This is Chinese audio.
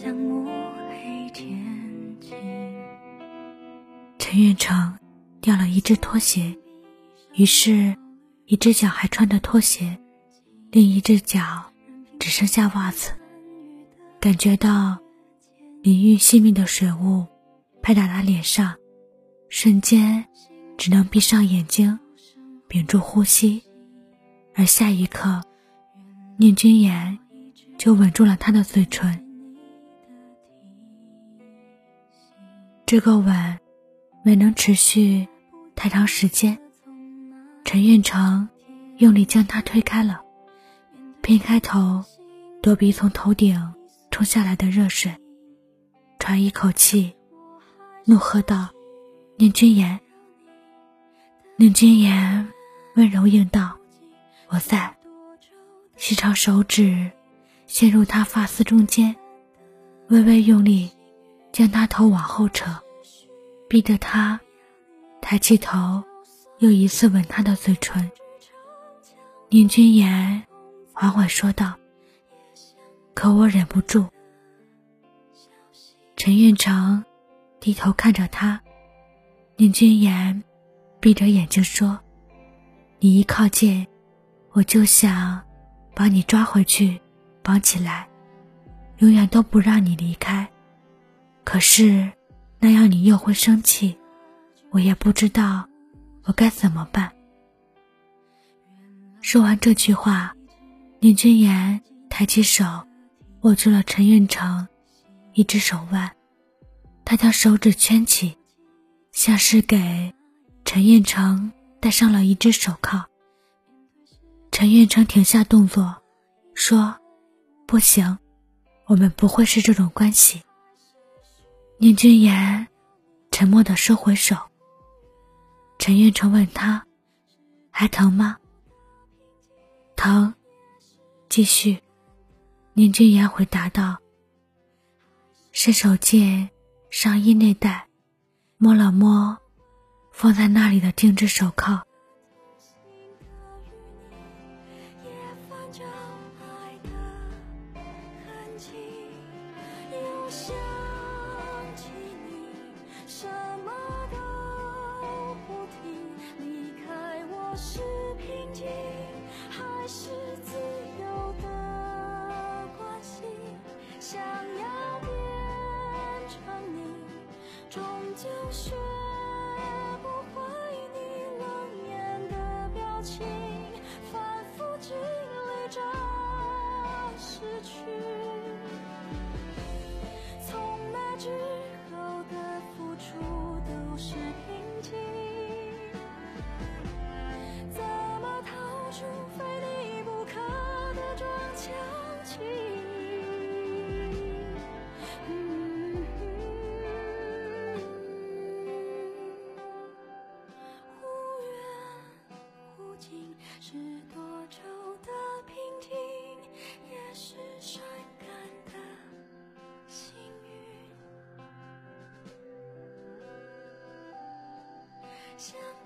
像暮黑天气陈远成掉了一只拖鞋于是一只脚还穿着拖鞋另一只脚只剩下袜子。感觉到淋浴细密的水雾拍打他脸上瞬间只能闭上眼睛屏住呼吸。而下一刻宁君言就吻住了他的嘴唇这个吻没能持续太长时间，陈运成用力将他推开了，偏开头躲避从头顶冲下来的热水，喘一口气，怒喝道：“宁君言！”宁君言温柔应道：“我在。”细长手指陷入他发丝中间，微微用力。将他头往后扯，逼得他抬起头，又一次吻他的嘴唇。宁君言缓缓说道：“可我忍不住。”陈运成低头看着他，宁君言闭着眼睛说：“你一靠近，我就想把你抓回去，绑起来，永远都不让你离开。”可是，那样你又会生气，我也不知道我该怎么办。说完这句话，宁君言抬起手，握住了陈运成一只手腕，他将手指圈起，像是给陈运成戴上了一只手铐。陈运成停下动作，说：“不行，我们不会是这种关系。”宁君言沉默的收回手。陈运成问他：“还疼吗？”疼。继续。宁君言回答道：“伸手进上衣内袋，摸了摸放在那里的定制手铐。”是平静还是自由的关系？想要变成你终究学不会你冷眼的表情。想。